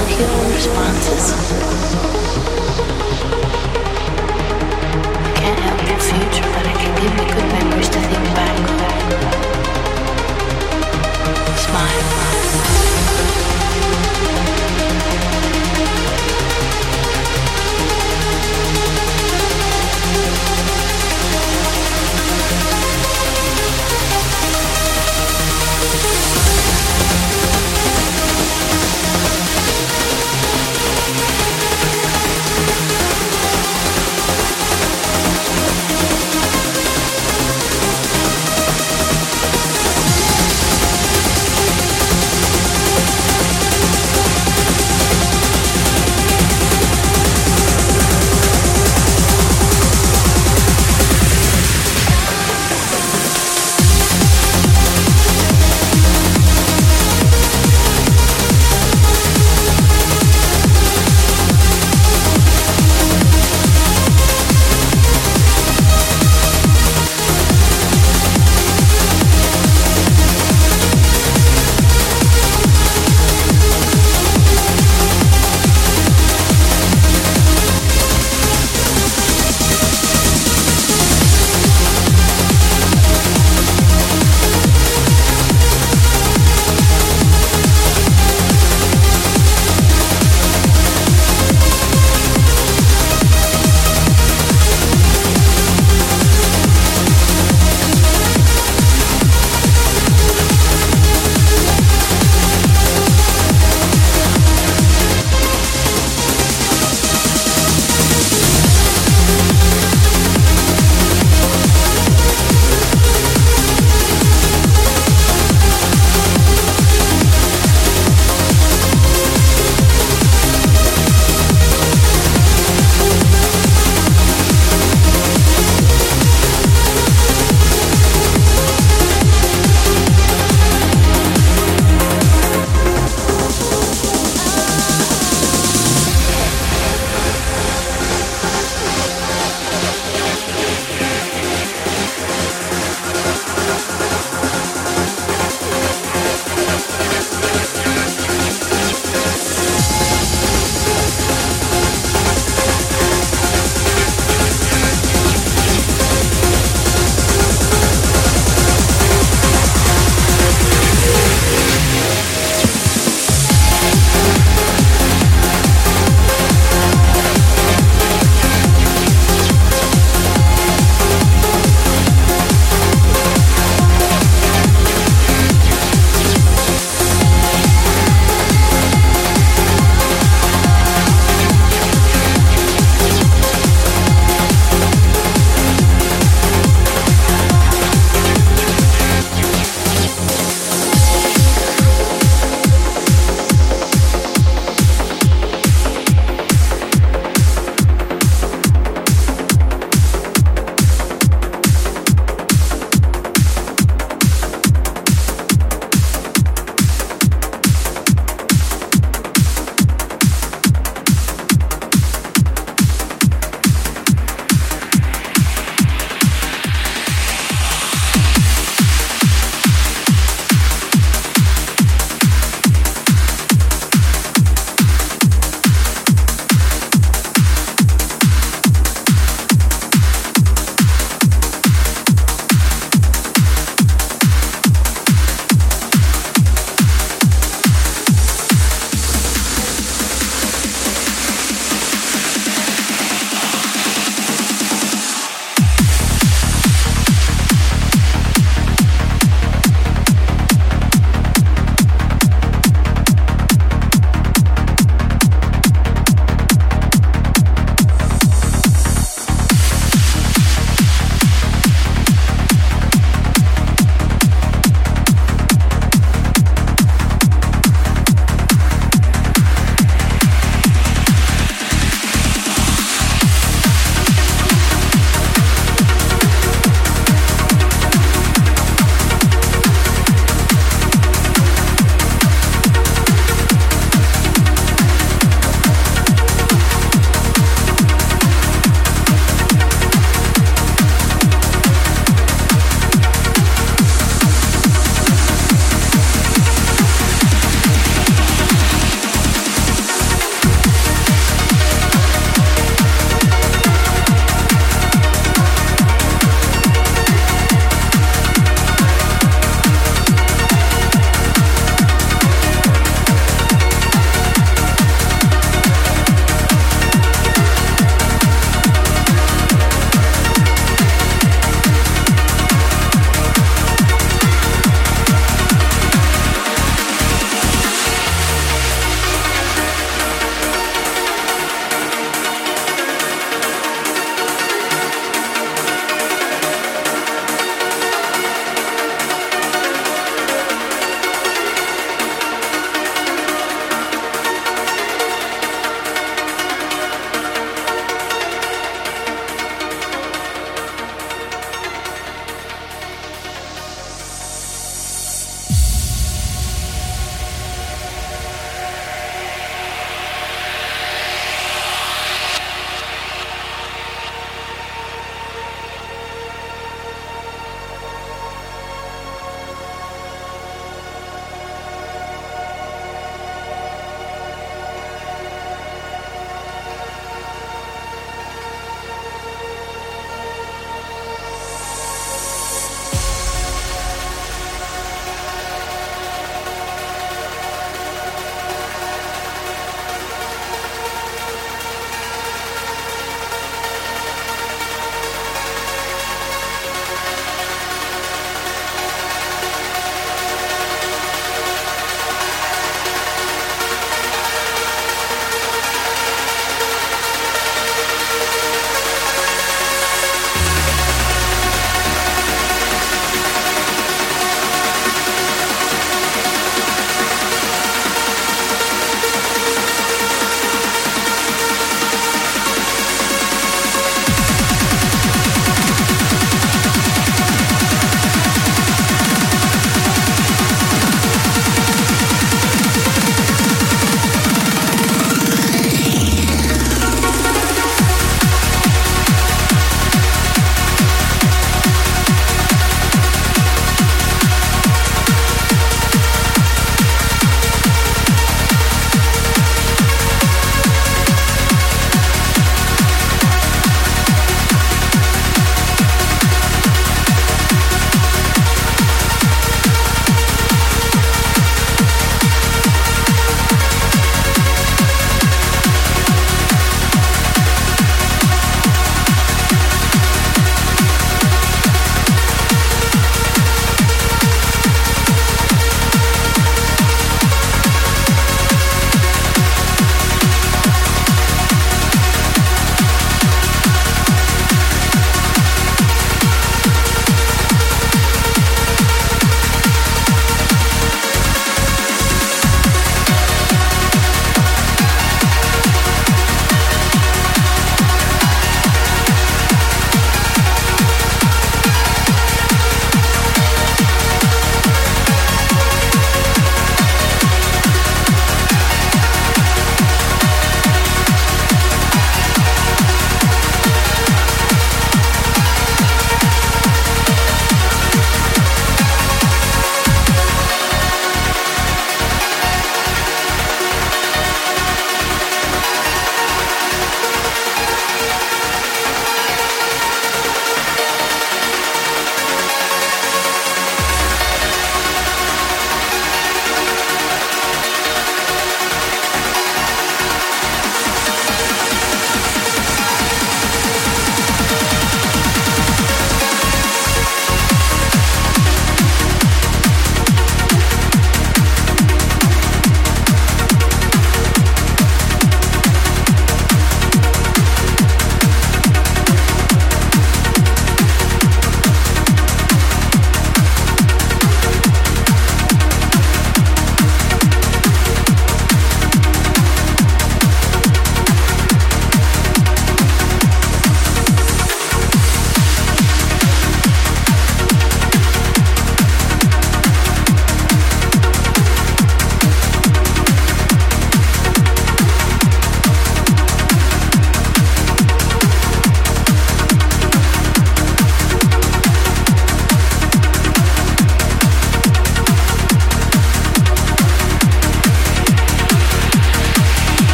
no human responses.